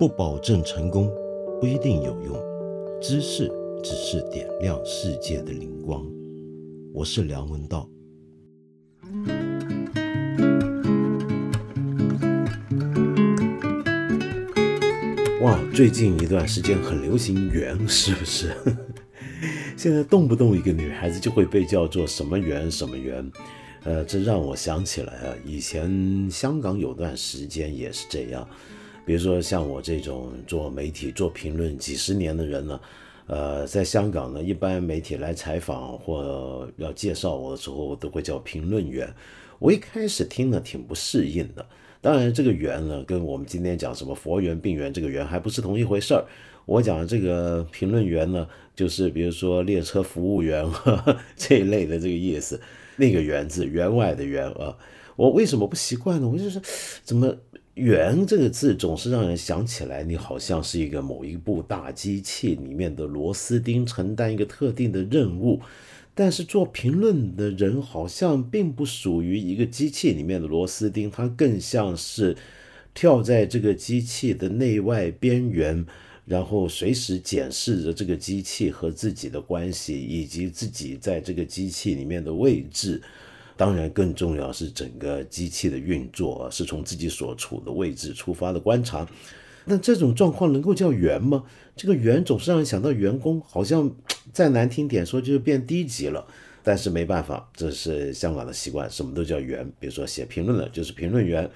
不保证成功，不一定有用。知识只是点亮世界的灵光。我是梁文道。哇，最近一段时间很流行“圆 ”，是不是？现在动不动一个女孩子就会被叫做什么圆什么圆。呃，这让我想起来啊，以前香港有段时间也是这样。比如说像我这种做媒体、做评论几十年的人呢，呃，在香港呢，一般媒体来采访或要介绍我的时候，我都会叫评论员。我一开始听了挺不适应的。当然，这个缘呢，跟我们今天讲什么佛缘、病缘这个缘还不是同一回事儿。我讲这个评论员呢，就是比如说列车服务员 这一类的这个意思。那个“员”字，员外的“员”啊，我为什么不习惯呢？我就是，怎么“圆”这个字总是让人想起来，你好像是一个某一部大机器里面的螺丝钉，承担一个特定的任务。但是做评论的人好像并不属于一个机器里面的螺丝钉，他更像是跳在这个机器的内外边缘。然后随时检视着这个机器和自己的关系，以及自己在这个机器里面的位置。当然，更重要是整个机器的运作是从自己所处的位置出发的观察。那这种状况能够叫员吗？这个员总是让人想到员工，好像再难听点说就是变低级了。但是没办法，这是香港的习惯，什么都叫员。比如说写评论的，就是评论员。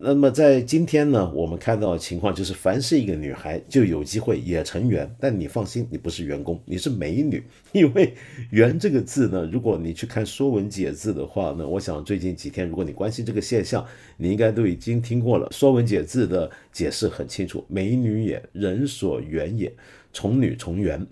那么在今天呢，我们看到的情况就是，凡是一个女孩就有机会也成员。但你放心，你不是员工，你是美女。因为“员”这个字呢，如果你去看《说文解字》的话呢，我想最近几天，如果你关心这个现象，你应该都已经听过了。《说文解字》的解释很清楚：“美女也，人所缘也，从女从缘。”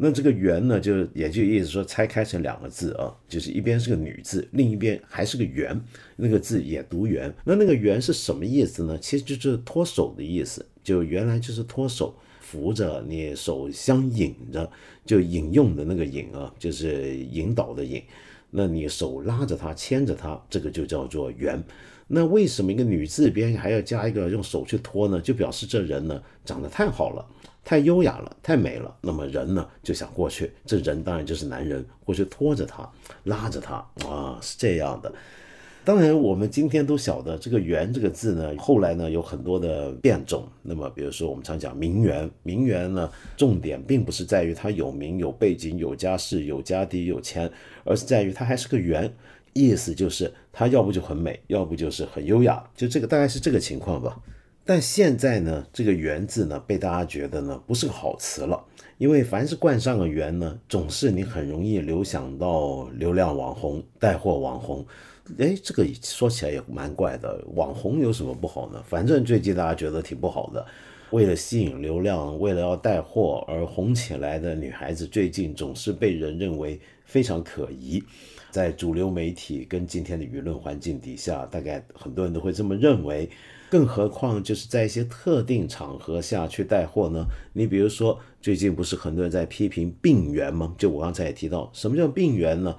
那这个“缘”呢，就也就意思说拆开成两个字啊，就是一边是个女字，另一边还是个“缘”，那个字也读“缘”。那那个“缘”是什么意思呢？其实就是脱手的意思，就原来就是脱手，扶着你手相引着，就引用的那个“引”啊，就是引导的“引”。那你手拉着它，牵着它，这个就叫做“缘”。那为什么一个女字边还要加一个用手去托呢？就表示这人呢长得太好了。太优雅了，太美了。那么人呢就想过去，这人当然就是男人，过去拖着她，拉着她啊，是这样的。当然，我们今天都晓得这个“媛”这个字呢，后来呢有很多的变种。那么，比如说我们常讲名媛，名媛呢，重点并不是在于她有名、有背景、有家世、有家底、有钱，而是在于她还是个媛，意思就是她要不就很美，要不就是很优雅，就这个大概是这个情况吧。但现在呢，这个“缘”字呢，被大家觉得呢不是个好词了，因为凡是冠上个“缘”呢，总是你很容易流想到流量网红、带货网红。哎，这个说起来也蛮怪的，网红有什么不好呢？反正最近大家觉得挺不好的，为了吸引流量，为了要带货而红起来的女孩子，最近总是被人认为非常可疑。在主流媒体跟今天的舆论环境底下，大概很多人都会这么认为。更何况就是在一些特定场合下去带货呢？你比如说，最近不是很多人在批评病源吗？就我刚才也提到，什么叫病源呢？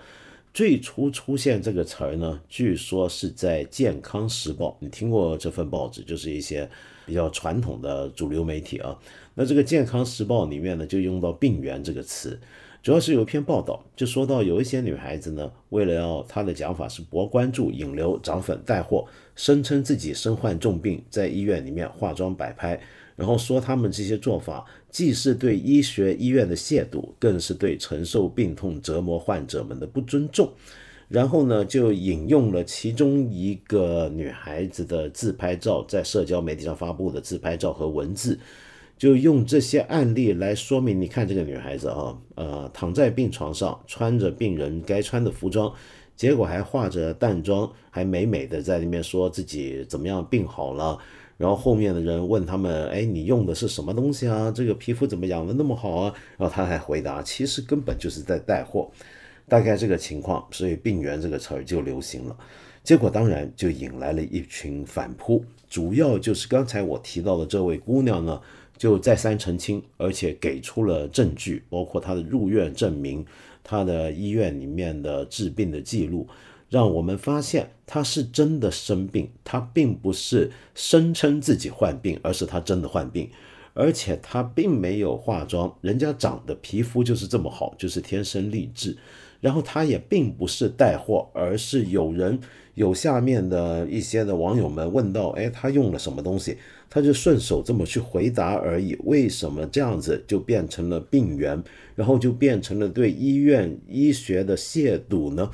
最初出现这个词儿呢，据说是在《健康时报》，你听过这份报纸？就是一些比较传统的主流媒体啊。那这个《健康时报》里面呢，就用到病源这个词。主要是有一篇报道，就说到有一些女孩子呢，为了要她的讲法是博关注、引流、涨粉、带货，声称自己身患重病，在医院里面化妆摆拍，然后说他们这些做法既是对医学医院的亵渎，更是对承受病痛折磨患者们的不尊重。然后呢，就引用了其中一个女孩子的自拍照，在社交媒体上发布的自拍照和文字。就用这些案例来说明，你看这个女孩子啊，呃，躺在病床上，穿着病人该穿的服装，结果还化着淡妆，还美美的在里面说自己怎么样病好了。然后后面的人问他们，哎，你用的是什么东西啊？这个皮肤怎么养的那么好啊？然后他还回答，其实根本就是在带货，大概这个情况，所以“病源”这个词儿就流行了。结果当然就引来了一群反扑，主要就是刚才我提到的这位姑娘呢。就再三澄清，而且给出了证据，包括他的入院证明，他的医院里面的治病的记录，让我们发现他是真的生病，他并不是声称自己患病，而是他真的患病，而且他并没有化妆，人家长的皮肤就是这么好，就是天生丽质。然后他也并不是带货，而是有人有下面的一些的网友们问到，哎，他用了什么东西？他就顺手这么去回答而已。为什么这样子就变成了病源，然后就变成了对医院医学的亵渎呢？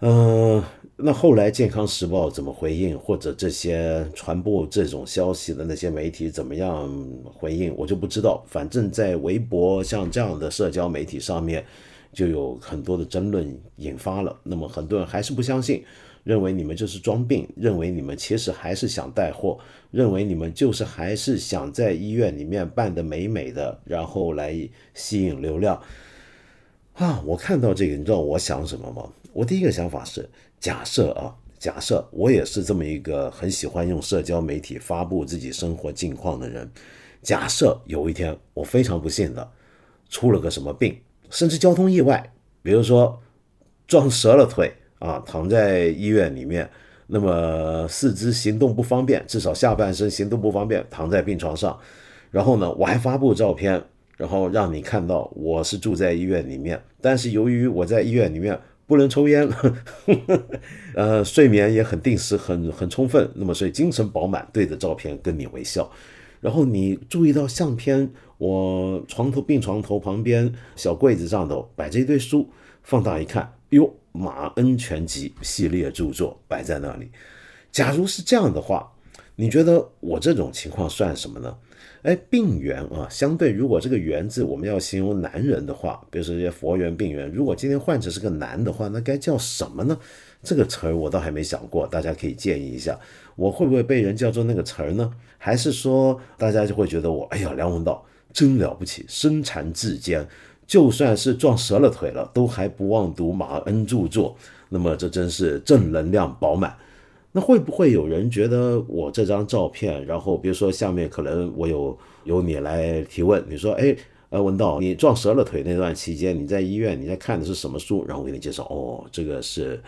嗯，那后来健康时报怎么回应，或者这些传播这种消息的那些媒体怎么样回应，我就不知道。反正，在微博像这样的社交媒体上面。就有很多的争论引发了，那么很多人还是不相信，认为你们就是装病，认为你们其实还是想带货，认为你们就是还是想在医院里面办得美美的，然后来吸引流量。啊，我看到这个，你知道我想什么吗？我第一个想法是，假设啊，假设我也是这么一个很喜欢用社交媒体发布自己生活近况的人，假设有一天我非常不幸的出了个什么病。甚至交通意外，比如说撞折了腿啊，躺在医院里面，那么四肢行动不方便，至少下半身行动不方便，躺在病床上。然后呢，我还发布照片，然后让你看到我是住在医院里面。但是由于我在医院里面不能抽烟，呃，睡眠也很定时，很很充分，那么所以精神饱满，对着照片跟你微笑。然后你注意到相片，我床头病床头旁边小柜子上头摆着一堆书，放大一看，哟，马恩全集系列著作摆在那里。假如是这样的话，你觉得我这种情况算什么呢？哎，病源啊，相对如果这个源字我们要形容男人的话，比如说这些佛缘病源，如果今天患者是个男的话，那该叫什么呢？这个词儿我倒还没想过，大家可以建议一下。我会不会被人叫做那个词儿呢？还是说大家就会觉得我，哎呀，梁文道真了不起，身残志坚，就算是撞折了腿了，都还不忘读马恩著作。那么这真是正能量饱满。那会不会有人觉得我这张照片，然后比如说下面可能我有由你来提问，你说，哎，呃，文道，你撞折了腿那段期间，你在医院你在看的是什么书？然后我给你介绍，哦，这个是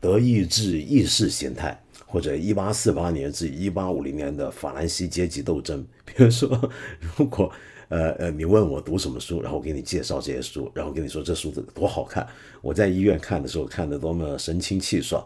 德意志意识形态。或者一八四八年至一八五零年的法兰西阶级斗争，比如说，如果呃呃你问我读什么书，然后我给你介绍这些书，然后跟你说这书子多好看，我在医院看的时候看的多么神清气爽，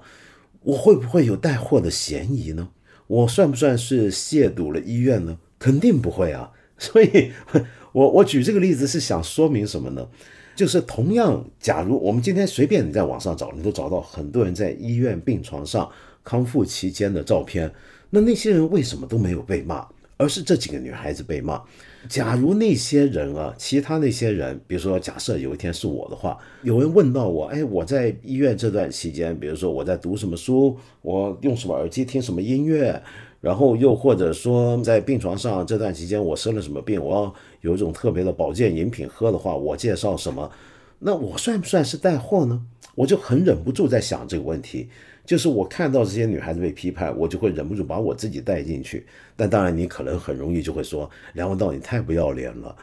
我会不会有带货的嫌疑呢？我算不算是亵渎了医院呢？肯定不会啊！所以，我我举这个例子是想说明什么呢？就是同样，假如我们今天随便你在网上找，你都找到很多人在医院病床上。康复期间的照片，那那些人为什么都没有被骂，而是这几个女孩子被骂？假如那些人啊，其他那些人，比如说假设有一天是我的话，有人问到我，哎，我在医院这段期间，比如说我在读什么书，我用什么耳机听什么音乐，然后又或者说在病床上这段期间我生了什么病，我要有一种特别的保健饮品喝的话，我介绍什么？那我算不算是带货呢？我就很忍不住在想这个问题。就是我看到这些女孩子被批判，我就会忍不住把我自己带进去。但当然，你可能很容易就会说：“梁文道，你太不要脸了！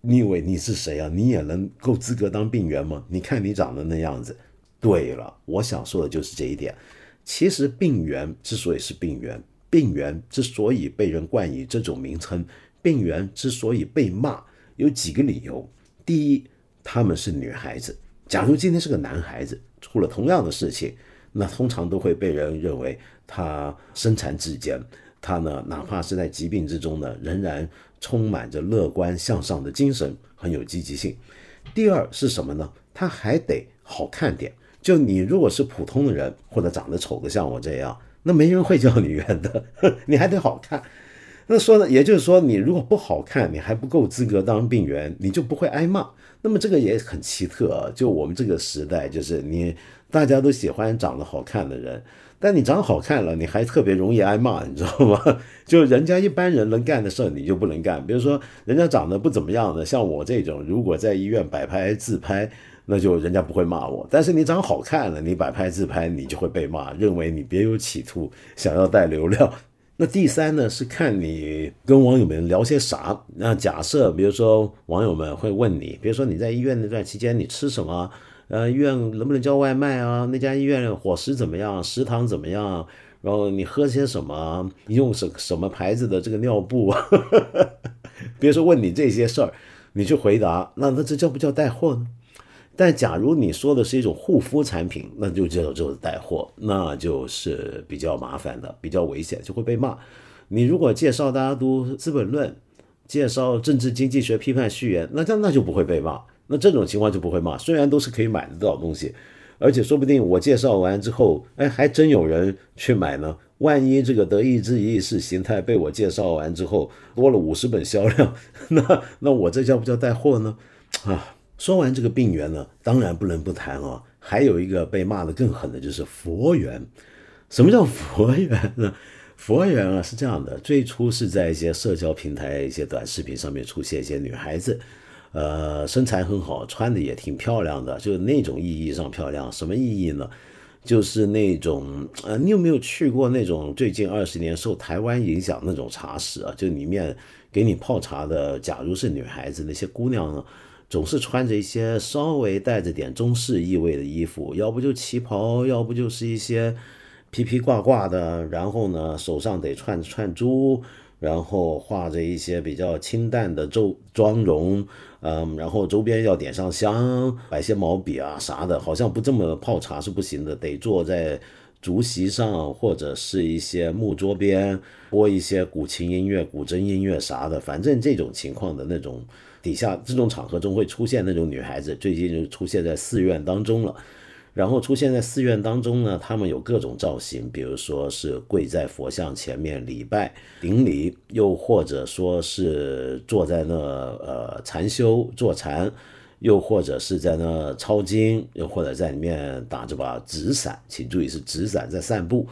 你以为你是谁啊？你也能够资格当病源吗？你看你长得那样子。”对了，我想说的就是这一点。其实病源之所以是病源，病源之所以被人冠以这种名称，病源之所以被骂，有几个理由。第一，他们是女孩子。假如今天是个男孩子，出了同样的事情。那通常都会被人认为他身残志坚，他呢，哪怕是在疾病之中呢，仍然充满着乐观向上的精神，很有积极性。第二是什么呢？他还得好看点。就你如果是普通的人，或者长得丑的像我这样，那没人会叫你圆的，你还得好看。那说呢，也就是说，你如果不好看，你还不够资格当病员，你就不会挨骂。那么这个也很奇特啊，就我们这个时代，就是你。大家都喜欢长得好看的人，但你长好看了，你还特别容易挨骂，你知道吗？就人家一般人能干的事儿，你就不能干。比如说，人家长得不怎么样的，像我这种，如果在医院摆拍自拍，那就人家不会骂我。但是你长好看了，你摆拍自拍，你就会被骂，认为你别有企图，想要带流量。那第三呢，是看你跟网友们聊些啥。那假设，比如说网友们会问你，比如说你在医院那段期间，你吃什么？呃，医院能不能叫外卖啊？那家医院伙食怎么样？食堂怎么样？然后你喝些什么？用什什么牌子的这个尿布？别说问你这些事儿，你去回答，那那这叫不叫带货呢？但假如你说的是一种护肤产品，那就叫就是带货，那就是比较麻烦的，比较危险，就会被骂。你如果介绍大家读《资本论》，介绍政治经济学批判序言，那那那就不会被骂。那这种情况就不会骂，虽然都是可以买得到东西，而且说不定我介绍完之后，哎，还真有人去买呢。万一这个德意志意识形态被我介绍完之后多了五十本销量，那那我这叫不叫带货呢？啊，说完这个病源呢，当然不能不谈啊，还有一个被骂的更狠的就是佛缘。什么叫佛缘呢？佛缘啊是这样的，最初是在一些社交平台、一些短视频上面出现一些女孩子，呃，身材很好，穿的也挺漂亮的，就那种意义上漂亮。什么意义呢？就是那种，呃，你有没有去过那种最近二十年受台湾影响那种茶室啊？就里面给你泡茶的，假如是女孩子，那些姑娘呢，总是穿着一些稍微带着点中式意味的衣服，要不就旗袍，要不就是一些披披挂挂的，然后呢，手上得串串珠。然后画着一些比较清淡的妆妆容，嗯，然后周边要点上香，摆些毛笔啊啥的，好像不这么泡茶是不行的，得坐在竹席上或者是一些木桌边，播一些古琴音乐、古筝音乐啥的，反正这种情况的那种底下这种场合中会出现那种女孩子，最近就出现在寺院当中了。然后出现在寺院当中呢，他们有各种造型，比如说是跪在佛像前面礼拜顶礼，又或者说是坐在那呃禅修坐禅，又或者是在那抄经，又或者在里面打着把纸伞，请注意是纸伞在散步。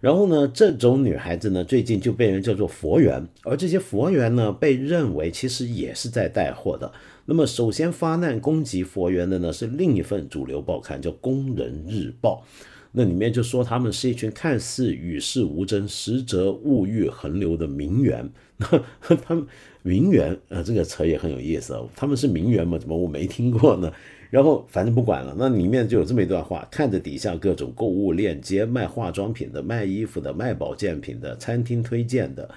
然后呢，这种女孩子呢，最近就被人叫做佛缘，而这些佛缘呢，被认为其实也是在带货的。那么，首先发难攻击佛缘的呢，是另一份主流报刊，叫《工人日报》。那里面就说他们是一群看似与世无争，实则物欲横流的名媛。他们名媛，呃，这个词也很有意思哦。他们是名媛吗？怎么我没听过呢？然后反正不管了，那里面就有这么一段话：看着底下各种购物链接，卖化妆品的、卖衣服的、卖保健品的、餐厅推荐的。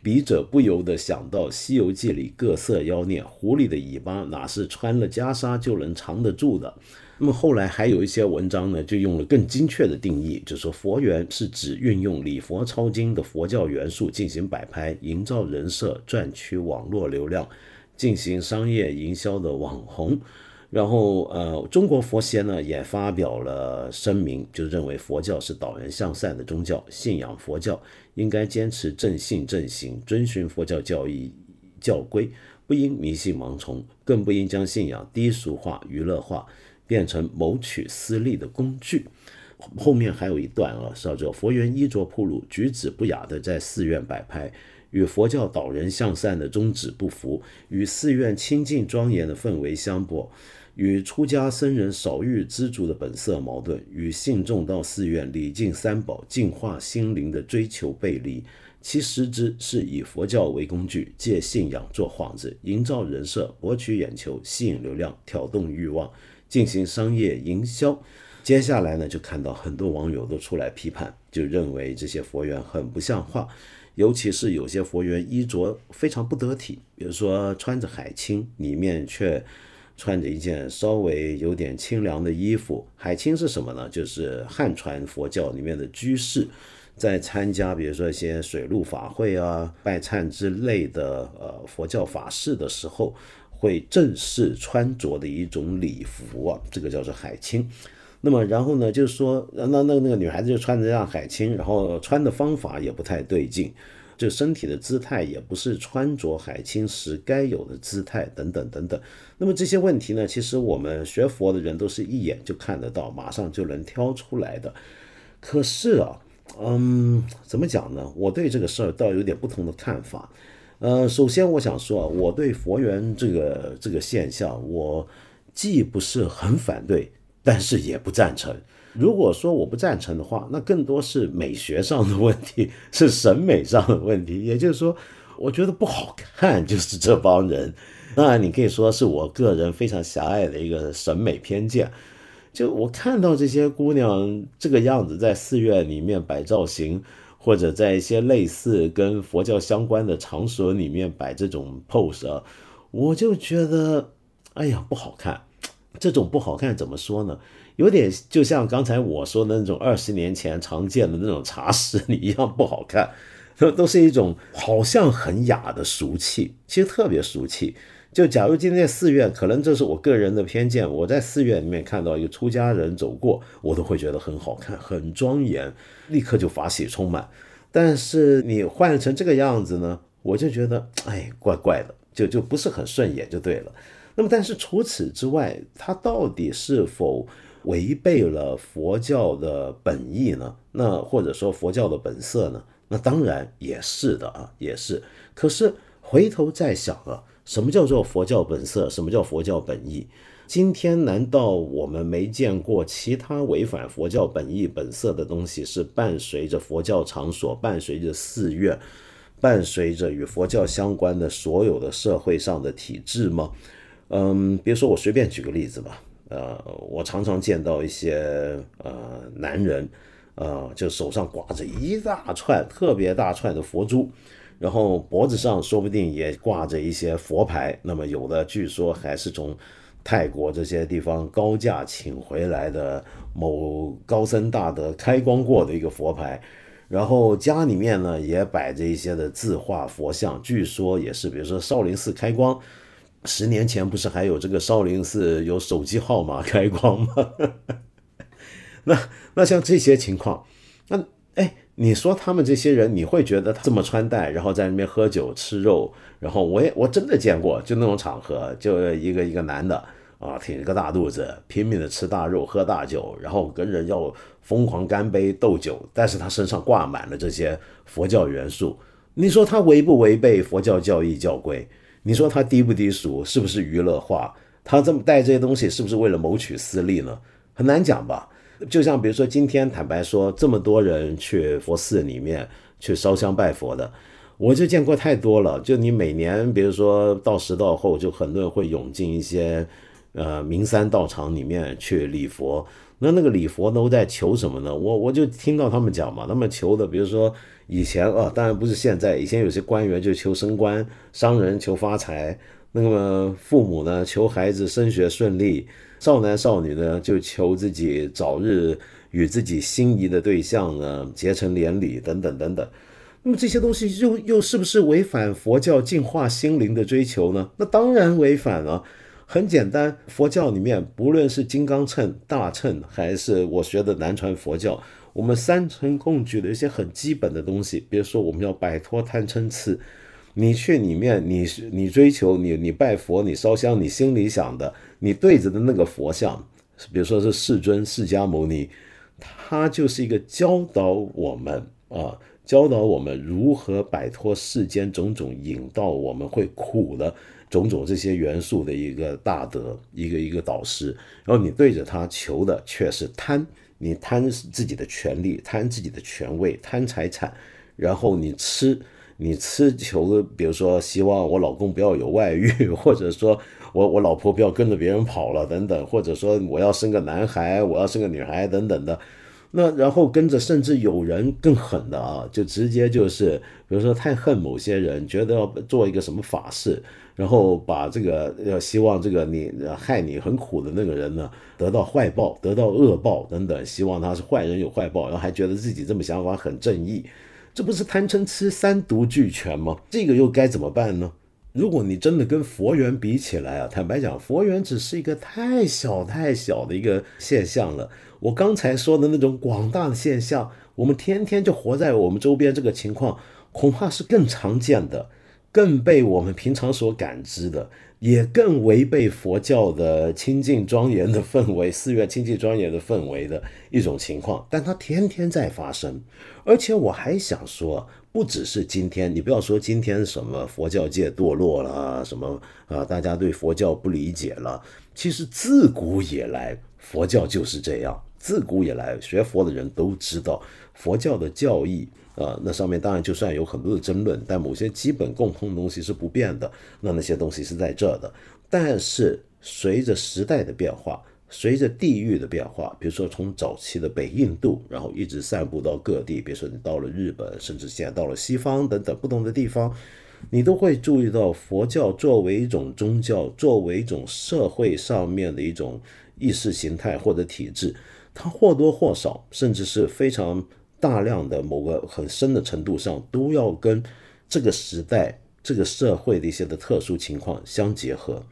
笔者不由得想到《西游记》里各色妖孽，狐狸的尾巴哪是穿了袈裟就能藏得住的？那么后来还有一些文章呢，就用了更精确的定义，就说佛缘是指运用礼佛抄经的佛教元素进行摆拍，营造人设，赚取网络流量，进行商业营销的网红。然后，呃，中国佛协呢也发表了声明，就认为佛教是导人向善的宗教，信仰佛教应该坚持正信正行，遵循佛教教义教规，不应迷信盲从，更不应将信仰低俗化、娱乐化，变成谋取私利的工具。后面还有一段啊，叫做佛缘衣着铺路，举止不雅的在寺院摆拍。与佛教导人向善的宗旨不符，与寺院清净庄严的氛围相悖，与出家僧人少欲知足的本色矛盾，与信众到寺院礼敬三宝、净化心灵的追求背离。其实质是以佛教为工具，借信仰做幌子，营造人设，博取眼球，吸引流量，挑动欲望，进行商业营销。接下来呢，就看到很多网友都出来批判，就认为这些佛缘很不像话。尤其是有些佛缘衣着非常不得体，比如说穿着海青，里面却穿着一件稍微有点清凉的衣服。海青是什么呢？就是汉传佛教里面的居士，在参加比如说一些水陆法会啊、拜忏之类的呃佛教法事的时候，会正式穿着的一种礼服啊，这个叫做海青。那么，然后呢，就是说，那那那个女孩子就穿着这样海青，然后穿的方法也不太对劲，就身体的姿态也不是穿着海青时该有的姿态，等等等等。那么这些问题呢，其实我们学佛的人都是一眼就看得到，马上就能挑出来的。可是啊，嗯，怎么讲呢？我对这个事儿倒有点不同的看法。呃，首先我想说啊，我对佛缘这个这个现象，我既不是很反对。但是也不赞成。如果说我不赞成的话，那更多是美学上的问题，是审美上的问题。也就是说，我觉得不好看，就是这帮人。当然，你可以说是我个人非常狭隘的一个审美偏见。就我看到这些姑娘这个样子，在寺院里面摆造型，或者在一些类似跟佛教相关的场所里面摆这种 pose 啊，我就觉得，哎呀，不好看。这种不好看怎么说呢？有点就像刚才我说的那种二十年前常见的那种茶室里一样不好看，都是一种好像很雅的俗气，其实特别俗气。就假如今天寺院，可能这是我个人的偏见，我在寺院里面看到一个出家人走过，我都会觉得很好看、很庄严，立刻就法喜充满。但是你换成这个样子呢，我就觉得哎，怪怪的，就就不是很顺眼，就对了。那么，但是除此之外，它到底是否违背了佛教的本意呢？那或者说佛教的本色呢？那当然也是的啊，也是。可是回头再想啊。什么叫做佛教本色？什么叫佛教本意？今天难道我们没见过其他违反佛教本意本色的东西是伴随着佛教场所、伴随着寺院、伴随着与佛教相关的所有的社会上的体制吗？嗯，比如说我随便举个例子吧。呃，我常常见到一些呃男人，呃，就手上挂着一大串特别大串的佛珠。然后脖子上说不定也挂着一些佛牌，那么有的据说还是从泰国这些地方高价请回来的某高僧大德开光过的一个佛牌，然后家里面呢也摆着一些的字画佛像，据说也是，比如说少林寺开光，十年前不是还有这个少林寺有手机号码开光吗？那那像这些情况，那哎。你说他们这些人，你会觉得他这么穿戴，然后在那边喝酒吃肉，然后我也我真的见过，就那种场合，就一个一个男的啊，挺着个大肚子，拼命的吃大肉喝大酒，然后跟人要疯狂干杯斗酒，但是他身上挂满了这些佛教元素，你说他违不违背佛教教义教规？你说他低不低俗？是不是娱乐化？他这么带这些东西，是不是为了谋取私利呢？很难讲吧。就像比如说，今天坦白说，这么多人去佛寺里面去烧香拜佛的，我就见过太多了。就你每年，比如说到时到后，就很多人会涌进一些呃名山道场里面去礼佛。那那个礼佛都在求什么呢？我我就听到他们讲嘛，他们求的，比如说以前啊，当然不是现在，以前有些官员就求升官，商人求发财，那么父母呢求孩子升学顺利。少男少女呢，就求自己早日与自己心仪的对象呢结成连理，等等等等。那么这些东西又又是不是违反佛教净化心灵的追求呢？那当然违反了。很简单，佛教里面不论是金刚乘、大乘，还是我学的南传佛教，我们三乘共举的一些很基本的东西，比如说我们要摆脱贪嗔痴。你去里面，你你追求你你拜佛，你烧香，你心里想的，你对着的那个佛像，比如说是世尊释迦牟尼，他就是一个教导我们啊，教导我们如何摆脱世间种种引到我们会苦的种种这些元素的一个大德，一个一个导师。然后你对着他求的却是贪，你贪自己的权利，贪自己的权位，贪财产，然后你吃。你吃求，比如说希望我老公不要有外遇，或者说我我老婆不要跟着别人跑了等等，或者说我要生个男孩，我要生个女孩等等的。那然后跟着，甚至有人更狠的啊，就直接就是，比如说太恨某些人，觉得要做一个什么法事，然后把这个要希望这个你害你很苦的那个人呢得到坏报，得到恶报等等，希望他是坏人有坏报，然后还觉得自己这么想法很正义。这不是贪嗔痴三毒俱全吗？这个又该怎么办呢？如果你真的跟佛缘比起来啊，坦白讲，佛缘只是一个太小太小的一个现象了。我刚才说的那种广大的现象，我们天天就活在我们周边，这个情况恐怕是更常见的，更被我们平常所感知的。也更违背佛教的清净庄严的氛围，寺院清净庄严的氛围的一种情况，但它天天在发生。而且我还想说，不只是今天，你不要说今天什么佛教界堕落了，什么啊，大家对佛教不理解了。其实自古以来，佛教就是这样。自古以来，学佛的人都知道佛教的教义。啊，那上面当然就算有很多的争论，但某些基本共通的东西是不变的。那那些东西是在这的，但是随着时代的变化，随着地域的变化，比如说从早期的北印度，然后一直散布到各地，比如说你到了日本，甚至现在到了西方等等不同的地方，你都会注意到佛教作为一种宗教，作为一种社会上面的一种意识形态或者体制，它或多或少，甚至是非常大量的某个很深的程度上，都要跟这个时代、这个社会的一些的特殊情况相结合。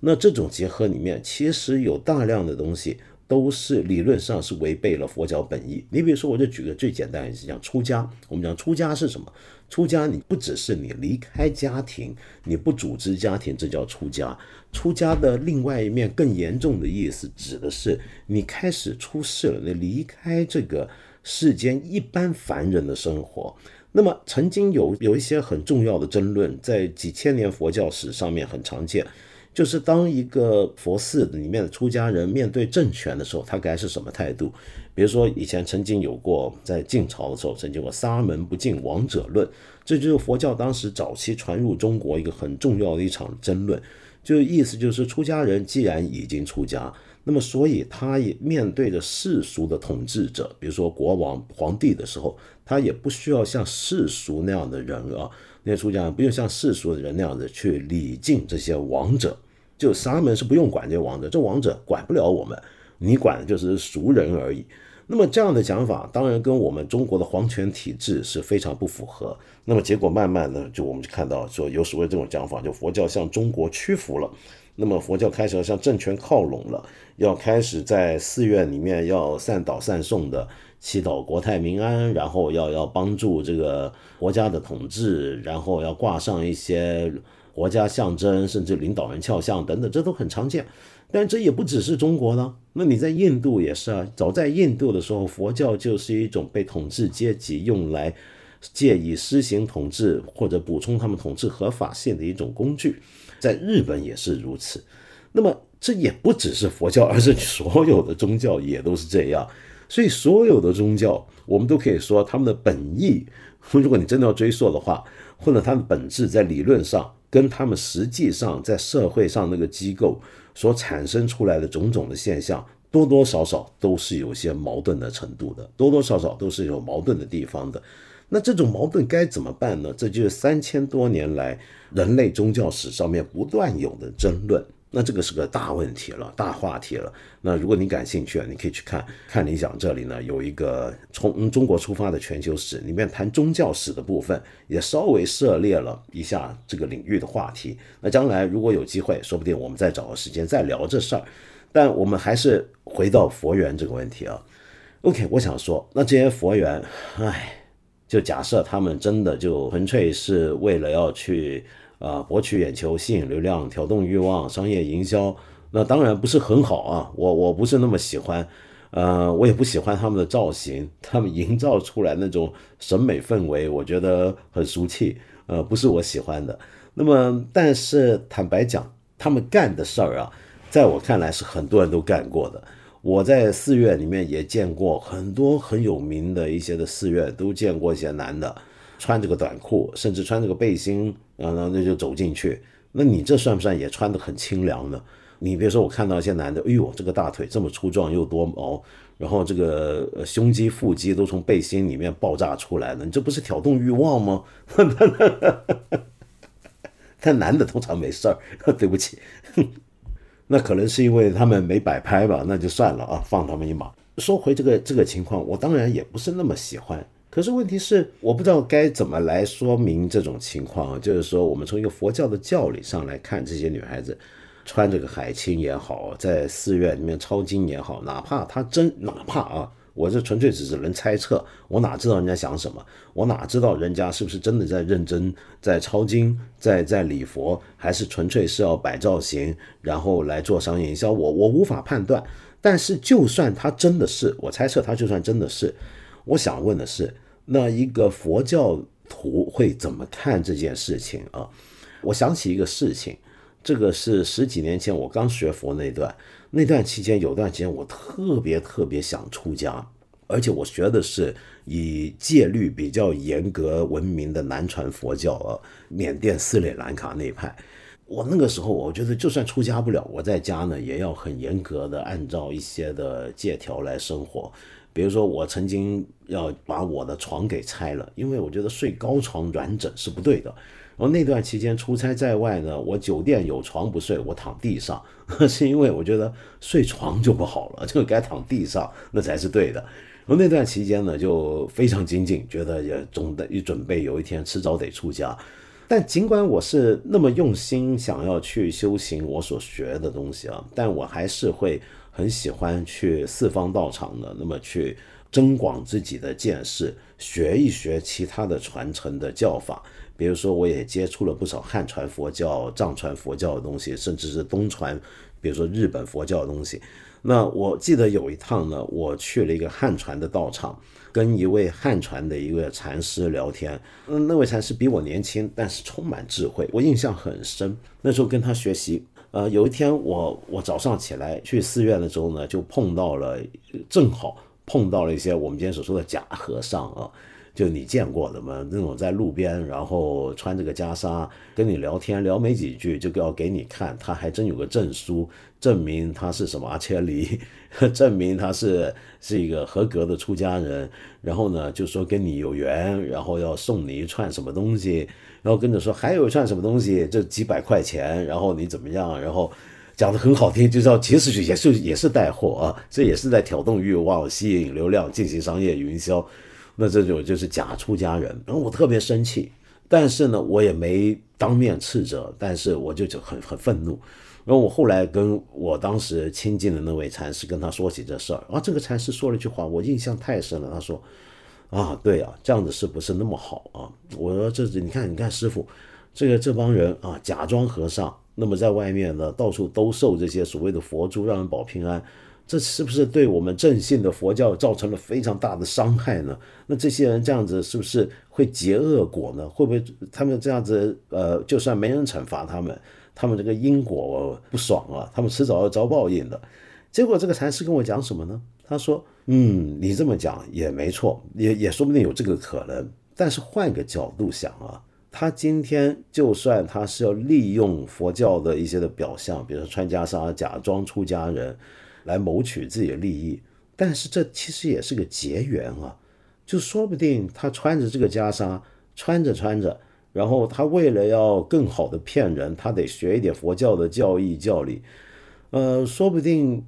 那这种结合里面，其实有大量的东西都是理论上是违背了佛教本意。你比如说，我就举个最简单的例子，讲出家。我们讲出家是什么？出家你不只是你离开家庭，你不组织家庭，这叫出家。出家的另外一面更严重的意思，指的是你开始出世了，你离开这个世间一般凡人的生活。那么曾经有有一些很重要的争论，在几千年佛教史上面很常见。就是当一个佛寺里面的出家人面对政权的时候，他该是什么态度？比如说，以前曾经有过在晋朝的时候，曾经过沙门不进王者论，这就是佛教当时早期传入中国一个很重要的一场争论。就意思就是，出家人既然已经出家，那么所以他也面对着世俗的统治者，比如说国王、皇帝的时候，他也不需要像世俗那样的人啊，那些出家人不用像世俗的人那样子去礼敬这些王者。就沙门是不用管这些王者，这王者管不了我们，你管的就是俗人而已。那么这样的讲法，当然跟我们中国的皇权体制是非常不符合。那么结果慢慢的，就我们就看到说有所谓这种讲法，就佛教向中国屈服了。那么佛教开始要向政权靠拢了，要开始在寺院里面要散导散诵的祈祷国泰民安，然后要要帮助这个国家的统治，然后要挂上一些。国家象征，甚至领导人肖像等等，这都很常见。但这也不只是中国呢。那你在印度也是啊。早在印度的时候，佛教就是一种被统治阶级用来借以施行统治或者补充他们统治合法性的一种工具。在日本也是如此。那么这也不只是佛教，而是所有的宗教也都是这样。所以所有的宗教，我们都可以说他们的本意，如果你真的要追溯的话，或者它的本质在理论上。跟他们实际上在社会上那个机构所产生出来的种种的现象，多多少少都是有些矛盾的程度的，多多少少都是有矛盾的地方的。那这种矛盾该怎么办呢？这就是三千多年来人类宗教史上面不断有的争论。那这个是个大问题了，大话题了。那如果你感兴趣啊，你可以去看看理想这里呢有一个从中国出发的全球史，里面谈宗教史的部分也稍微涉猎了一下这个领域的话题。那将来如果有机会，说不定我们再找个时间再聊这事儿。但我们还是回到佛缘这个问题啊。OK，我想说，那这些佛缘，唉，就假设他们真的就纯粹是为了要去。啊，博取眼球、吸引流量、挑动欲望、商业营销，那当然不是很好啊。我我不是那么喜欢，呃，我也不喜欢他们的造型，他们营造出来那种审美氛围，我觉得很俗气，呃，不是我喜欢的。那么，但是坦白讲，他们干的事儿啊，在我看来是很多人都干过的。我在寺院里面也见过很多很有名的一些的寺院，都见过一些男的。穿这个短裤，甚至穿这个背心，然后那就走进去。那你这算不算也穿得很清凉呢？你比如说，我看到一些男的，哎呦，这个大腿这么粗壮又多毛，然后这个胸肌、腹肌都从背心里面爆炸出来了，你这不是挑动欲望吗？但男的通常没事儿，对不起，那可能是因为他们没摆拍吧，那就算了啊，放他们一马。说回这个这个情况，我当然也不是那么喜欢。可是问题是，我不知道该怎么来说明这种情况。就是说，我们从一个佛教的教理上来看，这些女孩子穿这个海青也好，在寺院里面抄经也好，哪怕她真，哪怕啊，我这纯粹只是能猜测，我哪知道人家想什么？我哪知道人家是不是真的在认真在抄经，在在礼佛，还是纯粹是要摆造型，然后来做商业营销？我我无法判断。但是，就算他真的是，我猜测他就算真的是，我想问的是。那一个佛教徒会怎么看这件事情啊？我想起一个事情，这个是十几年前我刚学佛那段，那段期间有段时间我特别特别想出家，而且我学的是以戒律比较严格闻名的南传佛教啊，缅甸斯里兰卡那一派。我那个时候，我觉得就算出家不了，我在家呢也要很严格的按照一些的戒条来生活。比如说，我曾经要把我的床给拆了，因为我觉得睡高床软枕是不对的。然后那段期间出差在外呢，我酒店有床不睡，我躺地上，是因为我觉得睡床就不好了，就该躺地上，那才是对的。然后那段期间呢，就非常精进，觉得也总得一准备有一天迟早得出家。但尽管我是那么用心想要去修行我所学的东西啊，但我还是会很喜欢去四方道场的，那么去增广自己的见识，学一学其他的传承的教法。比如说，我也接触了不少汉传佛教、藏传佛教的东西，甚至是东传，比如说日本佛教的东西。那我记得有一趟呢，我去了一个汉传的道场，跟一位汉传的一个禅师聊天。嗯，那位禅师比我年轻，但是充满智慧，我印象很深。那时候跟他学习，呃，有一天我我早上起来去寺院的时候呢，就碰到了，正好碰到了一些我们今天所说的假和尚啊。就你见过的吗？那种在路边，然后穿着个袈裟跟你聊天，聊没几句就要给你看，他还真有个证书，证明他是什么阿切离，证明他是 是一个合格的出家人。然后呢，就说跟你有缘，然后要送你一串什么东西，然后跟着说还有一串什么东西，这几百块钱，然后你怎么样？然后讲的很好听，就知道其实也是也是带货啊，这也是在挑动欲望、吸引流量、进行商业营销。那这种就是假出家人，然后我特别生气，但是呢，我也没当面斥责，但是我就就很很愤怒。然后我后来跟我当时亲近的那位禅师跟他说起这事儿，啊，这个禅师说了一句话，我印象太深了。他说：“啊，对啊，这样子是不是那么好啊？”我说：“这你看，你看师傅，这个这帮人啊，假装和尚，那么在外面呢，到处兜售这些所谓的佛珠，让人保平安。”这是不是对我们正信的佛教造成了非常大的伤害呢？那这些人这样子是不是会结恶果呢？会不会他们这样子，呃，就算没人惩罚他们，他们这个因果不爽啊，他们迟早要遭报应的。结果这个禅师跟我讲什么呢？他说：“嗯，你这么讲也没错，也也说不定有这个可能。但是换个角度想啊，他今天就算他是要利用佛教的一些的表象，比如说穿袈裟、假装出家人。”来谋取自己的利益，但是这其实也是个结缘啊，就说不定他穿着这个袈裟，穿着穿着，然后他为了要更好的骗人，他得学一点佛教的教义教理，呃，说不定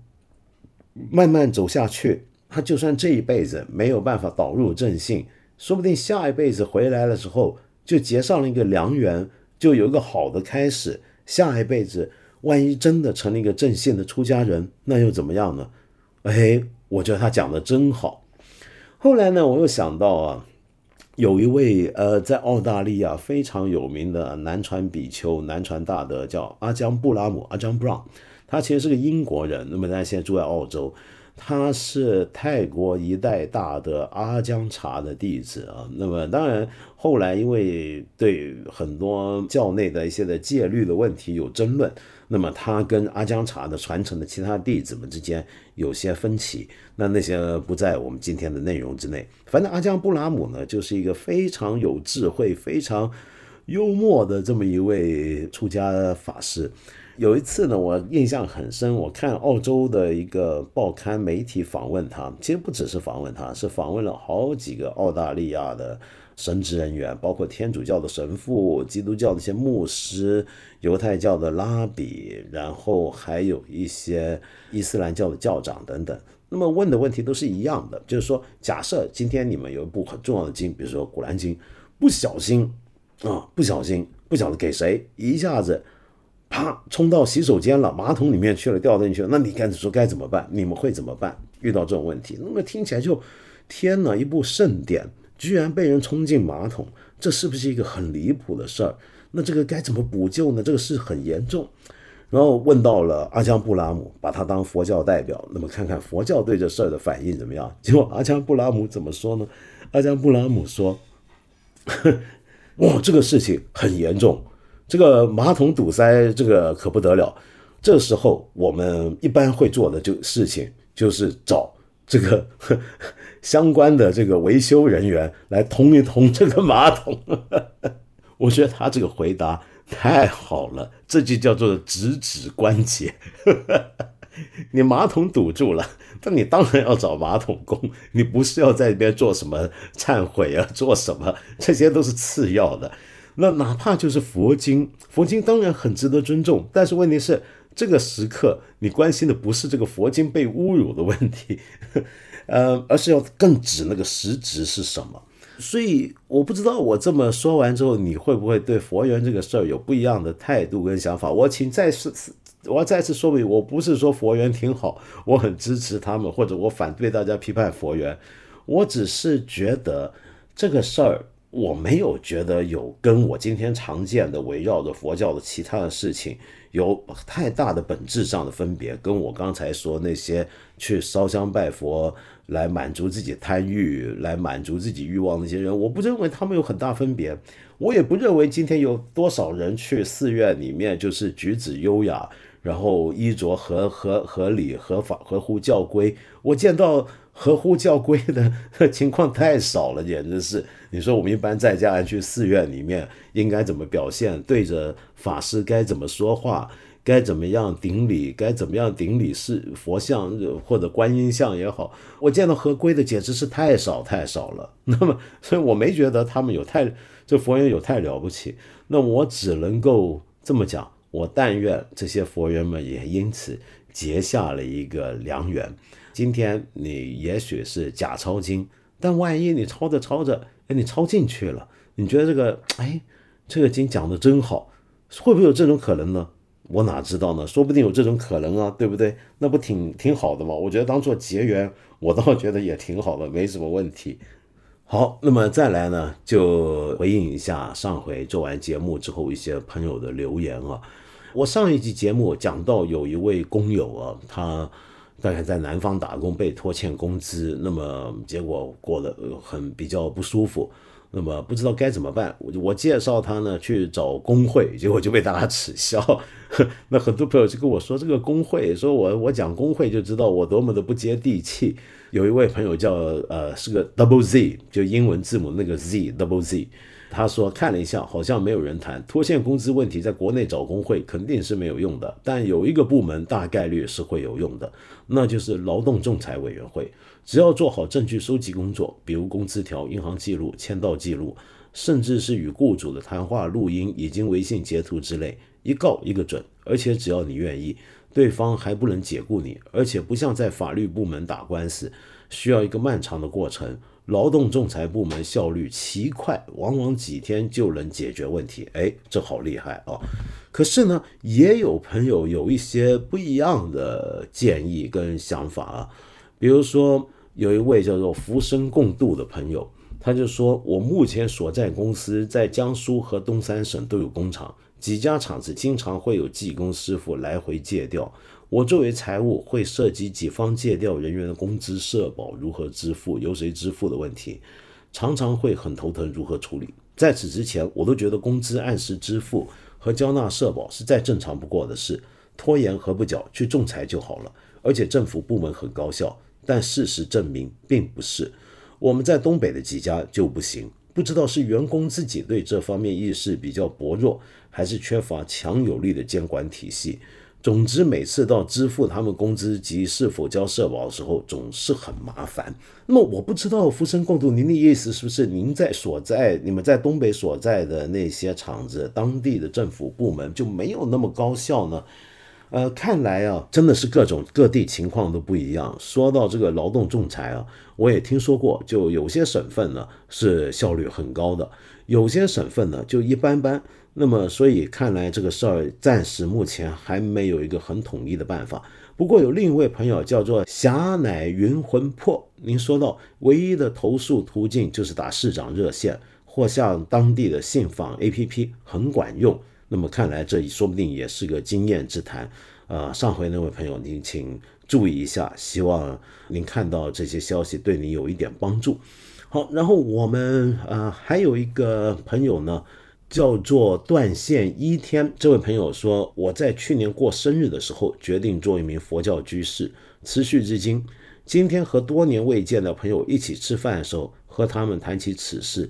慢慢走下去，他就算这一辈子没有办法导入正信，说不定下一辈子回来的时候就结上了一个良缘，就有一个好的开始，下一辈子。万一真的成了一个正信的出家人，那又怎么样呢？哎，我觉得他讲的真好。后来呢，我又想到啊，有一位呃，在澳大利亚非常有名的南传比丘、南传大德，叫阿江布拉姆阿江布朗，他其实是个英国人，那么他现在住在澳洲。他是泰国一代大的阿姜查的弟子啊，那么当然后来因为对很多教内的一些的戒律的问题有争论，那么他跟阿姜查的传承的其他弟子们之间有些分歧，那那些不在我们今天的内容之内。反正阿姜布拉姆呢，就是一个非常有智慧、非常幽默的这么一位出家法师。有一次呢，我印象很深。我看澳洲的一个报刊媒体访问他，其实不只是访问他，是访问了好几个澳大利亚的神职人员，包括天主教的神父、基督教的一些牧师、犹太教的拉比，然后还有一些伊斯兰教的教长等等。那么问的问题都是一样的，就是说，假设今天你们有一部很重要的经，比如说《古兰经》，不小心啊，不小心，不晓得给谁一下子。啪，冲到洗手间了，马桶里面去了，掉进去了。那你该说该怎么办？你们会怎么办？遇到这种问题，那么听起来就，天哪！一部圣典居然被人冲进马桶，这是不是一个很离谱的事儿？那这个该怎么补救呢？这个事很严重。然后问到了阿姜布拉姆，把他当佛教代表，那么看看佛教对这事儿的反应怎么样？结果阿姜布拉姆怎么说呢？阿姜布拉姆说：“ 哇，这个事情很严重。”这个马桶堵塞，这个可不得了。这时候我们一般会做的就事情，就是找这个 相关的这个维修人员来通一通这个马桶。我觉得他这个回答太好了，这就叫做直指关节。你马桶堵住了，那你当然要找马桶工，你不是要在那边做什么忏悔啊，做什么？这些都是次要的。那哪怕就是佛经，佛经当然很值得尊重，但是问题是，这个时刻你关心的不是这个佛经被侮辱的问题，呃，而是要更指那个实质是什么。所以我不知道我这么说完之后，你会不会对佛缘这个事儿有不一样的态度跟想法？我请再次，我要再次说明，我不是说佛缘挺好，我很支持他们，或者我反对大家批判佛缘，我只是觉得这个事儿。我没有觉得有跟我今天常见的围绕着佛教的其他的事情有太大的本质上的分别，跟我刚才说那些去烧香拜佛来满足自己贪欲、来满足自己欲望那些人，我不认为他们有很大分别。我也不认为今天有多少人去寺院里面就是举止优雅，然后衣着合合合理、合法、合乎教规。我见到。合乎教规的 情况太少了，简直是。你说我们一般在家去寺院里面应该怎么表现？对着法师该怎么说话？该怎么样顶礼？该怎么样顶礼是佛像或者观音像也好，我见到合规的简直是太少太少了。那么，所以我没觉得他们有太这佛缘有太了不起。那我只能够这么讲，我但愿这些佛缘们也因此结下了一个良缘。今天你也许是假抄经，但万一你抄着抄着，哎，你抄进去了，你觉得这个，哎，这个经讲的真好，会不会有这种可能呢？我哪知道呢？说不定有这种可能啊，对不对？那不挺挺好的吗？我觉得当做结缘，我倒觉得也挺好的，没什么问题。好，那么再来呢，就回应一下上回做完节目之后一些朋友的留言啊。我上一集节目讲到有一位工友啊，他。大概在南方打工被拖欠工资，那么结果过得很比较不舒服，那么不知道该怎么办。我我介绍他呢去找工会，结果就被大家耻笑。那很多朋友就跟我说这个工会，说我我讲工会就知道我多么的不接地气。有一位朋友叫呃是个 double Z，就英文字母那个 Z double Z。他说看了一下，好像没有人谈拖欠工资问题，在国内找工会肯定是没有用的，但有一个部门大概率是会有用的，那就是劳动仲裁委员会。只要做好证据收集工作，比如工资条、银行记录、签到记录，甚至是与雇主的谈话录音、以及微信截图之类，一告一个准。而且只要你愿意，对方还不能解雇你，而且不像在法律部门打官司，需要一个漫长的过程。劳动仲裁部门效率奇快，往往几天就能解决问题。哎，这好厉害啊！可是呢，也有朋友有一些不一样的建议跟想法啊。比如说，有一位叫做“浮生共度”的朋友，他就说：“我目前所在公司在江苏和东三省都有工厂，几家厂子经常会有技工师傅来回借调。”我作为财务，会涉及己方借调人员的工资、社保如何支付、由谁支付的问题，常常会很头疼，如何处理？在此之前，我都觉得工资按时支付和交纳社保是再正常不过的事，拖延和不缴去仲裁就好了，而且政府部门很高效。但事实证明并不是，我们在东北的几家就不行，不知道是员工自己对这方面意识比较薄弱，还是缺乏强有力的监管体系。总之，每次到支付他们工资及是否交社保的时候，总是很麻烦。那么，我不知道福生共度，您的意思是不是您在所在、你们在东北所在的那些厂子，当地的政府部门就没有那么高效呢？呃，看来啊，真的是各种各地情况都不一样。说到这个劳动仲裁啊，我也听说过，就有些省份呢是效率很高的，有些省份呢就一般般。那么，所以看来这个事儿暂时目前还没有一个很统一的办法。不过有另一位朋友叫做霞乃云魂魄，您说到唯一的投诉途径就是打市长热线或向当地的信访 APP 很管用。那么看来这说不定也是个经验之谈。呃，上回那位朋友您请注意一下，希望您看到这些消息对你有一点帮助。好，然后我们呃还有一个朋友呢。叫做断线一天，这位朋友说，我在去年过生日的时候决定做一名佛教居士，持续至今。今天和多年未见的朋友一起吃饭的时候，和他们谈起此事，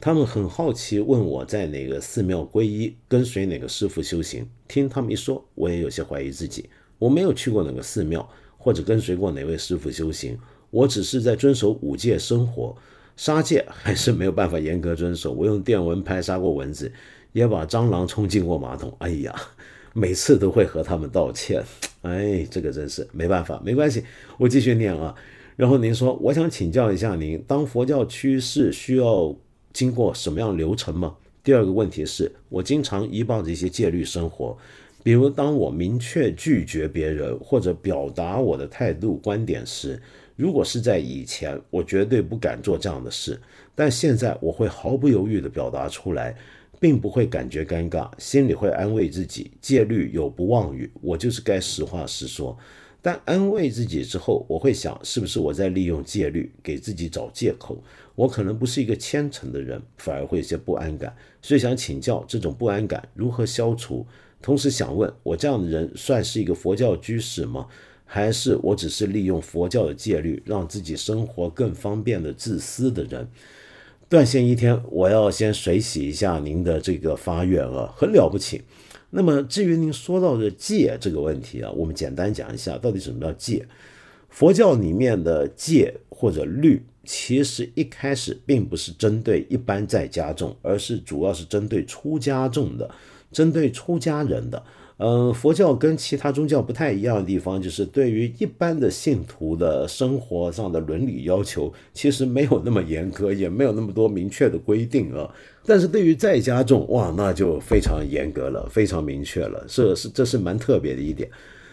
他们很好奇，问我在哪个寺庙皈依，跟随哪个师傅修行。听他们一说，我也有些怀疑自己。我没有去过哪个寺庙，或者跟随过哪位师傅修行，我只是在遵守五戒生活，杀戒还是没有办法严格遵守。我用电蚊拍杀过蚊子，也把蟑螂冲进过马桶。哎呀，每次都会和他们道歉。哎，这个真是没办法，没关系，我继续念啊。然后您说，我想请教一下您，当佛教趋势需要。经过什么样流程吗？第二个问题是我经常依傍着一些戒律生活，比如当我明确拒绝别人或者表达我的态度观点时，如果是在以前，我绝对不敢做这样的事，但现在我会毫不犹豫地表达出来，并不会感觉尴尬，心里会安慰自己，戒律有不妄语，我就是该实话实说。但安慰自己之后，我会想，是不是我在利用戒律给自己找借口？我可能不是一个虔诚的人，反而会有些不安感，所以想请教这种不安感如何消除。同时想问，我这样的人算是一个佛教居士吗？还是我只是利用佛教的戒律让自己生活更方便的自私的人？断线一天，我要先水洗一下您的这个发愿啊，很了不起。那么至于您说到的戒这个问题啊，我们简单讲一下，到底什么叫戒？佛教里面的戒或者律，其实一开始并不是针对一般在家众，而是主要是针对出家众的，针对出家人的。嗯，佛教跟其他宗教不太一样的地方，就是对于一般的信徒的生活上的伦理要求，其实没有那么严格，也没有那么多明确的规定啊。但是对于在家众，哇，那就非常严格了，非常明确了，这是这是蛮特别的一点。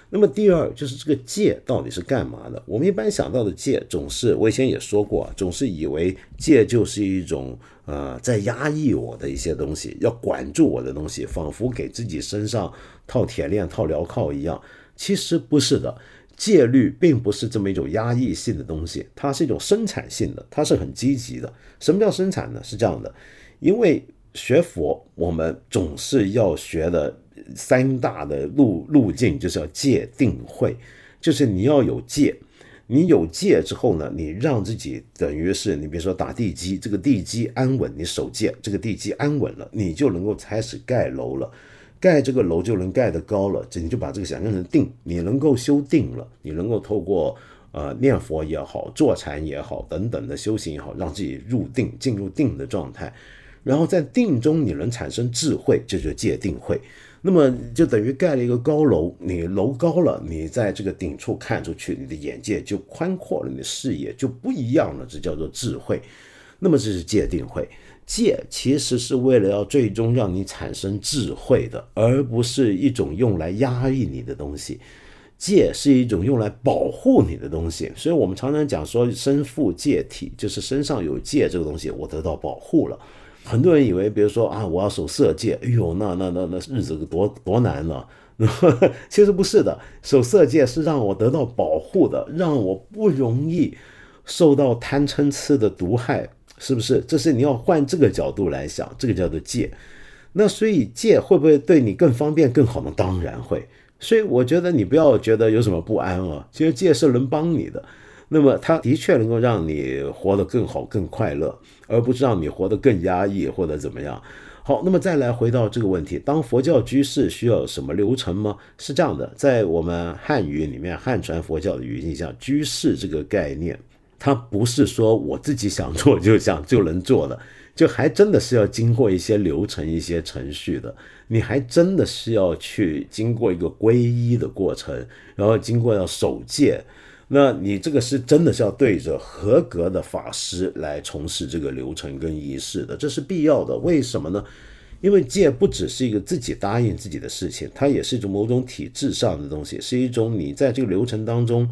那么第二就是这个戒到底是干嘛的？我们一般想到的戒，总是我以前也说过，总是以为戒就是一种呃在压抑我的一些东西，要管住我的东西，仿佛给自己身上套铁链、套镣铐一样。其实不是的，戒律并不是这么一种压抑性的东西，它是一种生产性的，它是很积极的。什么叫生产呢？是这样的，因为学佛，我们总是要学的。三大的路路径就是要戒定慧，就是你要有戒，你有戒之后呢，你让自己等于是你比如说打地基，这个地基安稳，你守戒，这个地基安稳了，你就能够开始盖楼了，盖这个楼就能盖得高了，这你就把这个想象成定，你能够修定了，你能够透过呃念佛也好，坐禅也好等等的修行也好，让自己入定，进入定的状态，然后在定中你能产生智慧，这就戒定慧。那么就等于盖了一个高楼，你楼高了，你在这个顶处看出去，你的眼界就宽阔了，你的视野就不一样了，这叫做智慧。那么这是戒定慧，戒其实是为了要最终让你产生智慧的，而不是一种用来压抑你的东西。戒是一种用来保护你的东西，所以我们常常讲说身负戒体，就是身上有戒这个东西，我得到保护了。很多人以为，比如说啊，我要守色戒，哎呦，那那那那日子多多难了。其实不是的，守色戒是让我得到保护的，让我不容易受到贪嗔痴的毒害，是不是？这是你要换这个角度来想，这个叫做戒。那所以戒会不会对你更方便、更好呢？当然会。所以我觉得你不要觉得有什么不安啊，其实戒是能帮你的。那么，它的确能够让你活得更好、更快乐，而不是让你活得更压抑或者怎么样。好，那么再来回到这个问题：当佛教居士需要什么流程吗？是这样的，在我们汉语里面，汉传佛教的语境下，居士这个概念，它不是说我自己想做就想就能做的，就还真的是要经过一些流程、一些程序的。你还真的是要去经过一个皈依的过程，然后经过要守戒。那你这个是真的是要对着合格的法师来从事这个流程跟仪式的，这是必要的。为什么呢？因为戒不只是一个自己答应自己的事情，它也是一种某种体制上的东西，是一种你在这个流程当中，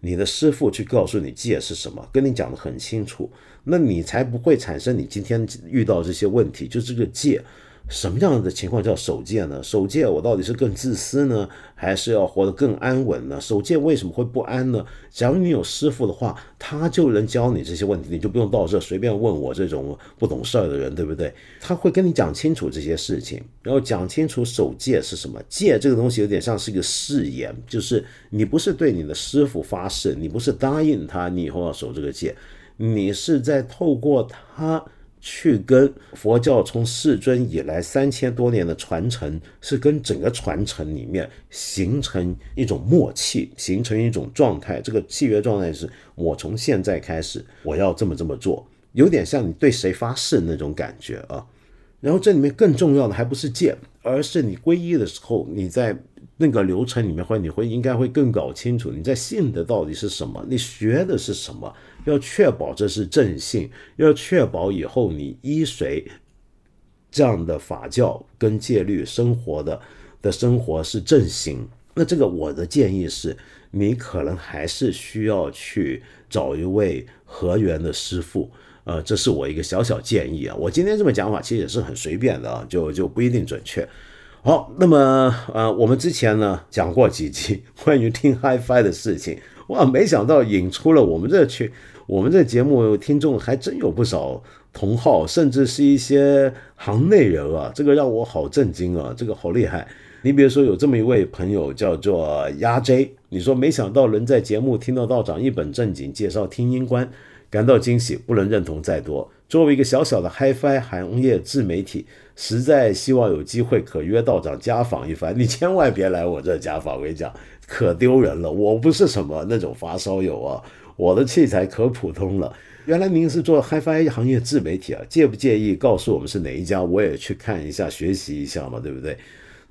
你的师傅去告诉你戒是什么，跟你讲的很清楚，那你才不会产生你今天遇到这些问题，就这个戒。什么样的情况叫守戒呢？守戒我到底是更自私呢，还是要活得更安稳呢？守戒为什么会不安呢？假如你有师傅的话，他就能教你这些问题，你就不用到这随便问我这种不懂事儿的人，对不对？他会跟你讲清楚这些事情，然后讲清楚守戒是什么。戒这个东西有点像是一个誓言，就是你不是对你的师傅发誓，你不是答应他你以后要守这个戒，你是在透过他。去跟佛教从世尊以来三千多年的传承，是跟整个传承里面形成一种默契，形成一种状态。这个契约状态是我从现在开始我要这么这么做，有点像你对谁发誓那种感觉啊。然后这里面更重要的还不是戒，而是你皈依的时候，你在那个流程里面，或者你会应该会更搞清楚你在信的到底是什么，你学的是什么，要确保这是正信，要确保以后你依随这样的法教跟戒律生活的的生活是正行。那这个我的建议是，你可能还是需要去找一位和缘的师傅。呃，这是我一个小小建议啊。我今天这么讲法其实也是很随便的啊，就就不一定准确。好，那么呃，我们之前呢讲过几集 关于听 HiFi 的事情，哇，没想到引出了我们这群我们这节目听众还真有不少同好，甚至是一些行内人啊，这个让我好震惊啊，这个好厉害。你比如说有这么一位朋友叫做鸭 J，你说没想到能在节目听到道长一本正经介绍听音观。感到惊喜，不能认同再多。作为一个小小的 HiFi 行业自媒体，实在希望有机会可约道长家访一番。你千万别来我这家访，我跟你讲，可丢人了。我不是什么那种发烧友啊，我的器材可普通了。原来您是做 HiFi 行业自媒体啊？介不介意告诉我们是哪一家？我也去看一下，学习一下嘛，对不对？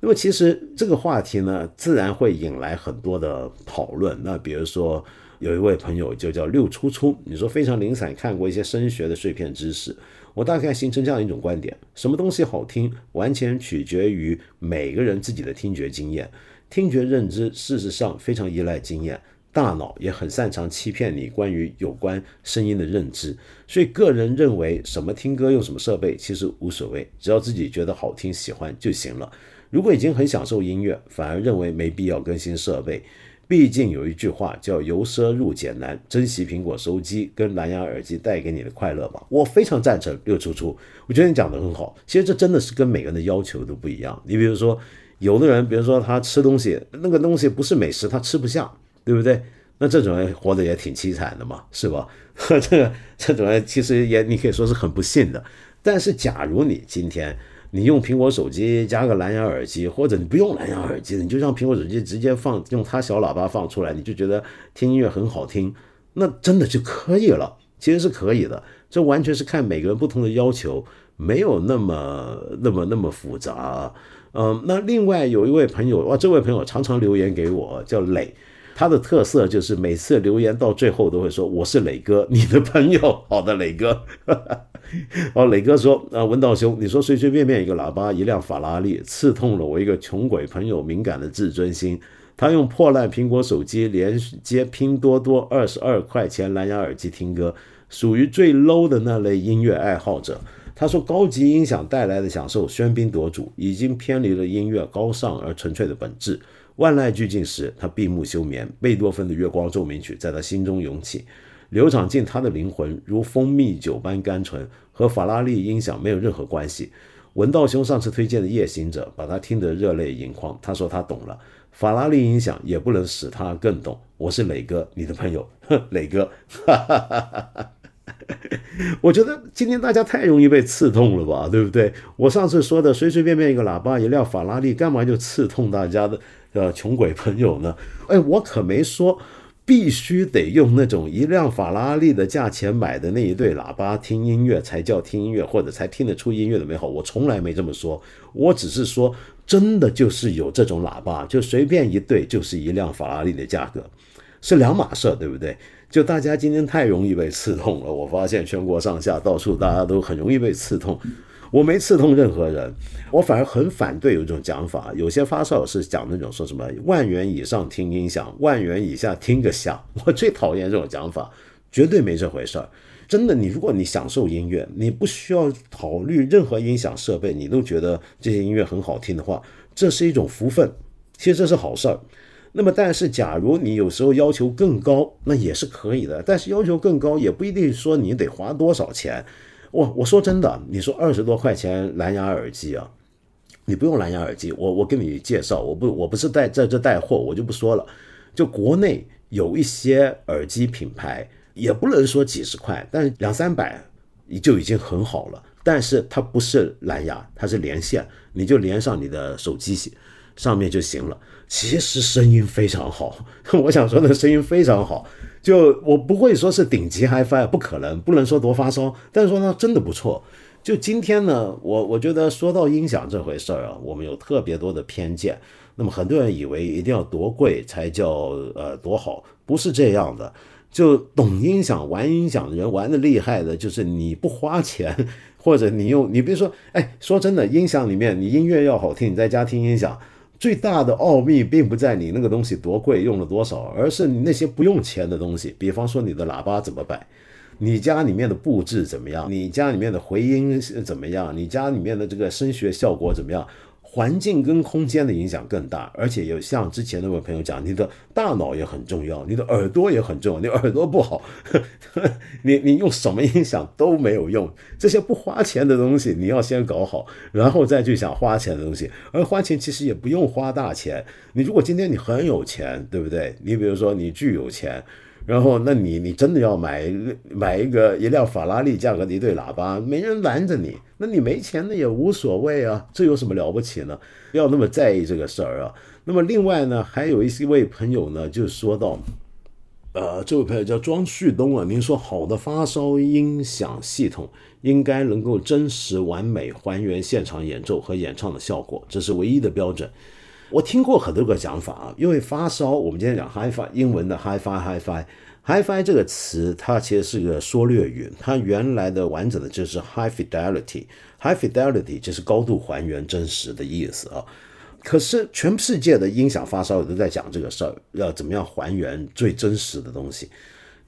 那么其实这个话题呢，自然会引来很多的讨论。那比如说。有一位朋友就叫六初初，你说非常零散，看过一些声学的碎片知识。我大概形成这样一种观点：什么东西好听，完全取决于每个人自己的听觉经验。听觉认知事实上非常依赖经验，大脑也很擅长欺骗你关于有关声音的认知。所以，个人认为什么听歌用什么设备其实无所谓，只要自己觉得好听、喜欢就行了。如果已经很享受音乐，反而认为没必要更新设备。毕竟有一句话叫“由奢入俭难”，珍惜苹果手机跟蓝牙耳机带给你的快乐吧。我非常赞成六出出，我觉得你讲的很好。其实这真的是跟每个人的要求都不一样。你比如说，有的人，比如说他吃东西，那个东西不是美食，他吃不下，对不对？那这种人活得也挺凄惨的嘛，是吧？这个这种人其实也你可以说是很不幸的。但是假如你今天，你用苹果手机加个蓝牙耳机，或者你不用蓝牙耳机，你就让苹果手机直接放，用它小喇叭放出来，你就觉得听音乐很好听，那真的就可以了。其实是可以的，这完全是看每个人不同的要求，没有那么那么那么复杂。嗯，那另外有一位朋友，哇，这位朋友常常留言给我，叫磊。他的特色就是每次留言到最后都会说：“我是磊哥，你的朋友。”好的，磊哥。哦，磊哥说：“啊，文道兄，你说随随便便一个喇叭，一辆法拉利，刺痛了我一个穷鬼朋友敏感的自尊心。他用破烂苹果手机连接拼多多二十二块钱蓝牙耳机听歌，属于最 low 的那类音乐爱好者。他说，高级音响带来的享受喧宾夺主，已经偏离了音乐高尚而纯粹的本质。”万籁俱静时，他闭目休眠。贝多芬的《月光奏鸣曲》在他心中涌起，流淌进他的灵魂，如蜂蜜酒般甘醇，和法拉利音响没有任何关系。文道兄上次推荐的《夜行者》，把他听得热泪盈眶。他说他懂了，法拉利音响也不能使他更懂。我是磊哥，你的朋友，磊哥。我觉得今天大家太容易被刺痛了吧，对不对？我上次说的随随便便一个喇叭，一辆法拉利，干嘛就刺痛大家的？呃，穷鬼朋友呢？哎，我可没说必须得用那种一辆法拉利的价钱买的那一对喇叭听音乐才叫听音乐，或者才听得出音乐的美好。我从来没这么说，我只是说，真的就是有这种喇叭，就随便一对就是一辆法拉利的价格，是两码事，对不对？就大家今天太容易被刺痛了，我发现全国上下到处大家都很容易被刺痛。我没刺痛任何人，我反而很反对有一种讲法，有些发烧友是讲那种说什么万元以上听音响，万元以下听个响。我最讨厌这种讲法，绝对没这回事儿。真的，你如果你享受音乐，你不需要考虑任何音响设备，你都觉得这些音乐很好听的话，这是一种福分，其实这是好事儿。那么，但是假如你有时候要求更高，那也是可以的。但是要求更高也不一定说你得花多少钱。我我说真的，你说二十多块钱蓝牙耳机啊，你不用蓝牙耳机，我我给你介绍，我不我不是带在这带货，我就不说了。就国内有一些耳机品牌，也不能说几十块，但是两三百，就已经很好了。但是它不是蓝牙，它是连线，你就连上你的手机上面就行了。其实声音非常好，我想说的声音非常好。就我不会说是顶级 HiFi，不可能，不能说多发烧，但是说呢，真的不错。就今天呢，我我觉得说到音响这回事儿啊，我们有特别多的偏见。那么很多人以为一定要多贵才叫呃多好，不是这样的。就懂音响、玩音响的人玩的厉害的，就是你不花钱，或者你用你比如说，哎，说真的，音响里面你音乐要好听，你在家听音响。最大的奥秘并不在你那个东西多贵，用了多少，而是你那些不用钱的东西。比方说你的喇叭怎么摆，你家里面的布置怎么样，你家里面的回音怎么样，你家里面的这个声学效果怎么样。环境跟空间的影响更大，而且有像之前那位朋友讲，你的大脑也很重要，你的耳朵也很重要。你耳朵不好，你你用什么音响都没有用。这些不花钱的东西，你要先搞好，然后再去想花钱的东西。而花钱其实也不用花大钱。你如果今天你很有钱，对不对？你比如说你巨有钱。然后，那你你真的要买买一个一辆法拉利价格的一对喇叭，没人拦着你。那你没钱那也无所谓啊，这有什么了不起呢？不要那么在意这个事儿啊。那么另外呢，还有一些位朋友呢，就说到，呃，这位朋友叫庄旭东啊，您说好的发烧音响系统应该能够真实完美还原现场演奏和演唱的效果，这是唯一的标准。我听过很多个讲法啊，因为发烧，我们今天讲 HiFi，英文的 HiFi，HiFi，HiFi 这个词它其实是个缩略语，它原来的完整的就是 High Fidelity，High Fidelity 就是高度还原真实的意思啊。可是全世界的音响发烧友都在讲这个事儿，要怎么样还原最真实的东西。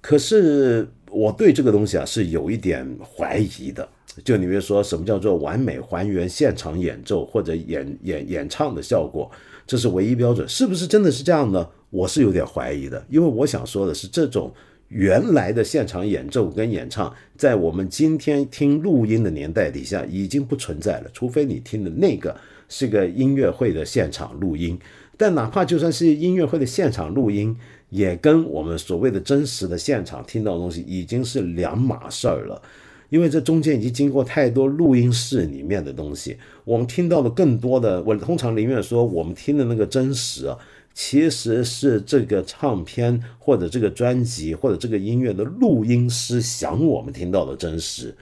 可是我对这个东西啊是有一点怀疑的。就你比如说，什么叫做完美还原现场演奏或者演演演唱的效果，这是唯一标准，是不是真的是这样呢？我是有点怀疑的，因为我想说的是，这种原来的现场演奏跟演唱，在我们今天听录音的年代底下已经不存在了，除非你听的那个是个音乐会的现场录音，但哪怕就算是音乐会的现场录音，也跟我们所谓的真实的现场听到的东西已经是两码事儿了。因为这中间已经经过太多录音室里面的东西，我们听到的更多的，我通常宁愿说我们听的那个真实啊，其实是这个唱片或者这个专辑或者这个音乐的录音师想我们听到的真实，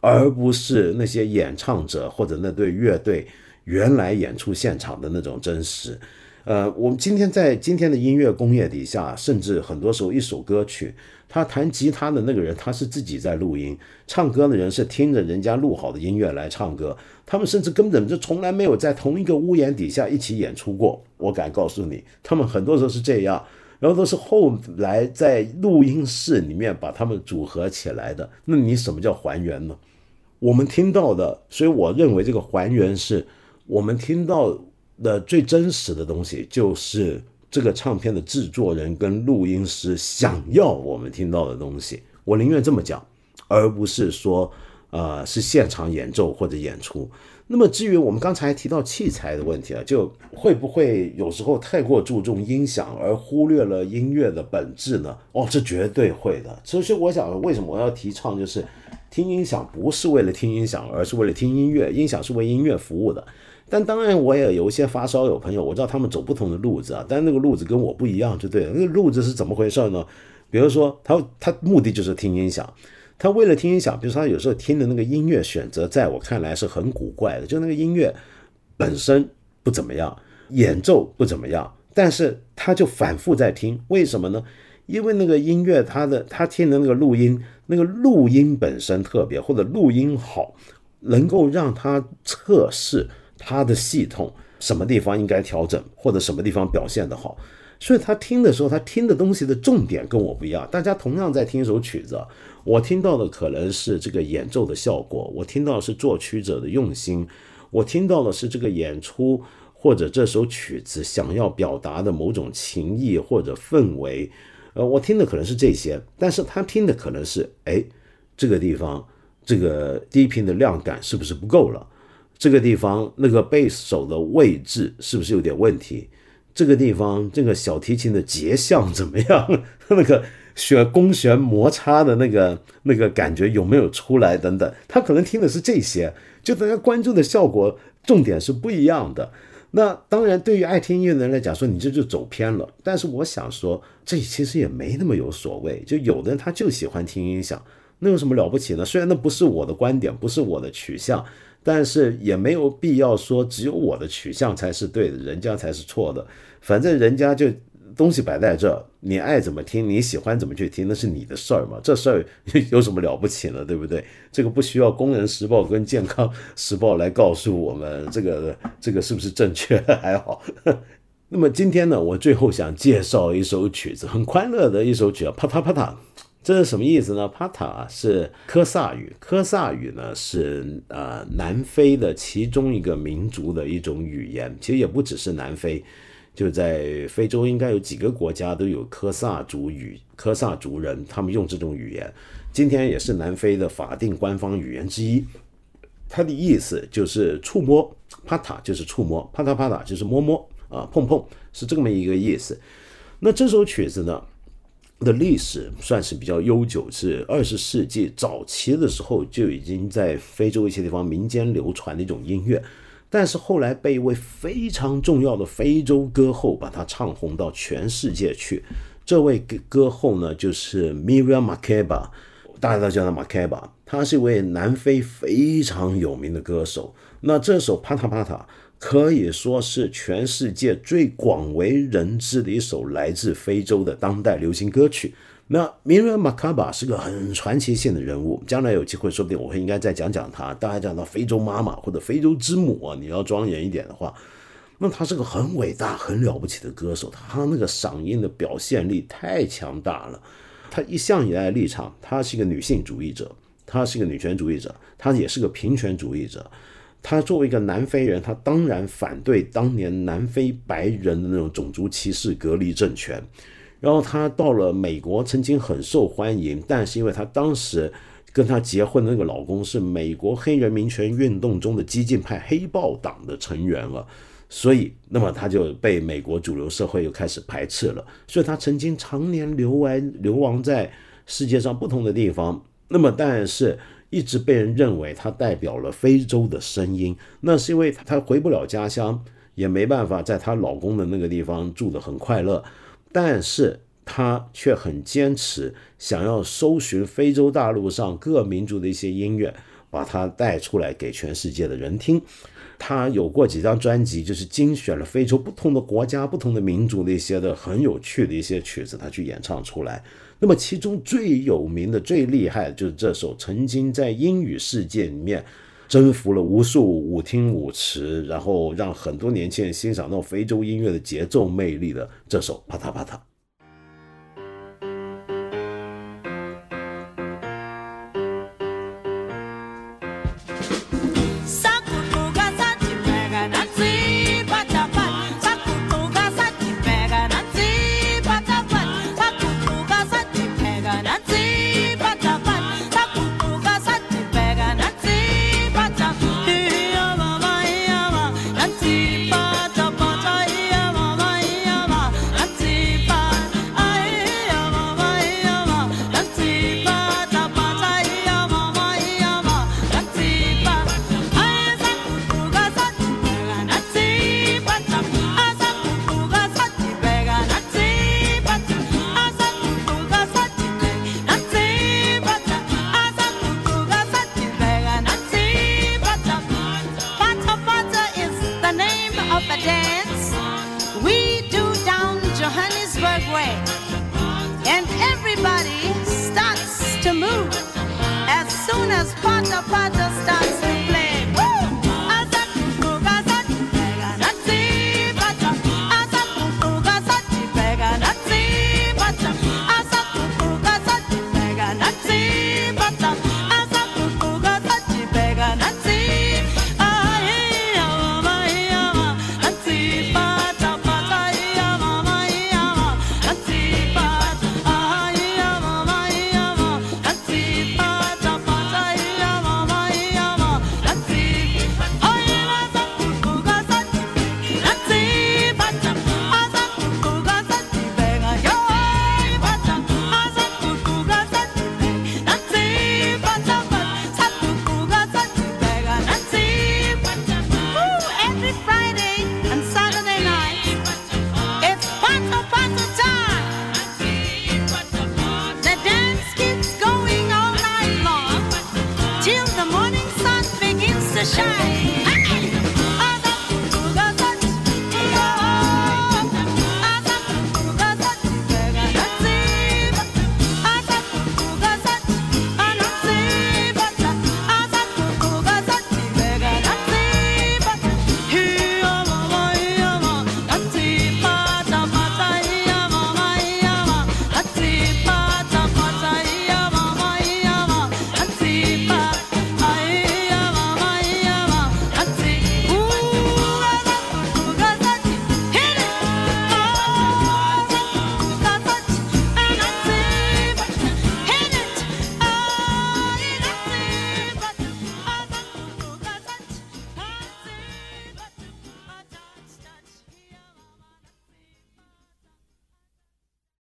而不是那些演唱者或者那对乐队原来演出现场的那种真实。呃，我们今天在今天的音乐工业底下，甚至很多时候一首歌曲。他弹吉他的那个人，他是自己在录音；唱歌的人是听着人家录好的音乐来唱歌。他们甚至根本就从来没有在同一个屋檐底下一起演出过。我敢告诉你，他们很多时候是这样，然后都是后来在录音室里面把他们组合起来的。那你什么叫还原呢？我们听到的，所以我认为这个还原是我们听到的最真实的东西，就是。这个唱片的制作人跟录音师想要我们听到的东西，我宁愿这么讲，而不是说，呃，是现场演奏或者演出。那么至于我们刚才提到器材的问题啊，就会不会有时候太过注重音响而忽略了音乐的本质呢？哦，这绝对会的。所以我想，为什么我要提倡就是听音响不是为了听音响，而是为了听音乐，音响是为音乐服务的。但当然，我也有一些发烧友朋友，我知道他们走不同的路子啊，但那个路子跟我不一样，就对了。那个路子是怎么回事呢？比如说，他他目的就是听音响，他为了听音响，比如说他有时候听的那个音乐选择，在我看来是很古怪的，就那个音乐本身不怎么样，演奏不怎么样，但是他就反复在听，为什么呢？因为那个音乐，他的他听的那个录音，那个录音本身特别，或者录音好，能够让他测试。他的系统什么地方应该调整，或者什么地方表现的好，所以他听的时候，他听的东西的重点跟我不一样。大家同样在听一首曲子，我听到的可能是这个演奏的效果，我听到的是作曲者的用心，我听到的是这个演出或者这首曲子想要表达的某种情谊或者氛围，呃，我听的可能是这些，但是他听的可能是，哎，这个地方这个低频的量感是不是不够了？这个地方那个贝斯手的位置是不是有点问题？这个地方这个小提琴的结像怎么样？那个弦弓弦摩擦的那个那个感觉有没有出来？等等，他可能听的是这些，就大家关注的效果重点是不一样的。那当然，对于爱听音乐的人来讲，说你这就走偏了。但是我想说，这其实也没那么有所谓。就有的人他就喜欢听音响，那有什么了不起呢？虽然那不是我的观点，不是我的取向，但是也没有必要说只有我的取向才是对的，人家才是错的。反正人家就。东西摆在这儿，你爱怎么听，你喜欢怎么去听，那是你的事儿嘛。这事儿有什么了不起呢？对不对？这个不需要《工人时报》跟《健康时报》来告诉我们这个这个是不是正确，还好。那么今天呢，我最后想介绍一首曲子，很快乐的一首曲啊，啪嗒啪嗒。这是什么意思呢？帕塔是科萨语，科萨语呢是呃南非的其中一个民族的一种语言，其实也不只是南非。就在非洲，应该有几个国家都有科萨族语、科萨族人，他们用这种语言。今天也是南非的法定官方语言之一。它的意思就是触摸，帕塔就是触摸，帕塔帕塔就是摸摸啊，碰碰是这么一个意思。那这首曲子呢的历史算是比较悠久，是二十世纪早期的时候就已经在非洲一些地方民间流传的一种音乐。但是后来被一位非常重要的非洲歌后把它唱红到全世界去。这位歌歌后呢，就是 Miriam Makeba，大家都叫她 Makeba。她是一位南非非常有名的歌手。那这首《帕塔帕塔》可以说是全世界最广为人知的一首来自非洲的当代流行歌曲。那名人马卡巴是个很传奇性的人物，将来有机会说不定我会应该再讲讲他。大家讲到非洲妈妈或者非洲之母啊，你要庄严一点的话，那他是个很伟大、很了不起的歌手，他那个嗓音的表现力太强大了。他一向以来的立场，他是一个女性主义者，他是一个女权主义者，他也是个平权主义者。他作为一个南非人，他当然反对当年南非白人的那种种族歧视、隔离政权。然后他到了美国，曾经很受欢迎，但是因为他当时跟他结婚的那个老公是美国黑人民权运动中的激进派黑豹党的成员了，所以那么他就被美国主流社会又开始排斥了。所以他曾经常年流亡流亡在世界上不同的地方，那么但是一直被人认为她代表了非洲的声音，那是因为她回不了家乡，也没办法在她老公的那个地方住得很快乐。但是他却很坚持，想要搜寻非洲大陆上各民族的一些音乐，把它带出来给全世界的人听。他有过几张专辑，就是精选了非洲不同的国家、不同的民族的一些的很有趣的一些曲子，他去演唱出来。那么其中最有名的、最厉害的就是这首曾经在英语世界里面征服了无数舞厅舞池，然后让很多年轻人欣赏到非洲音乐的节奏魅力的这首《啪嗒啪嗒》。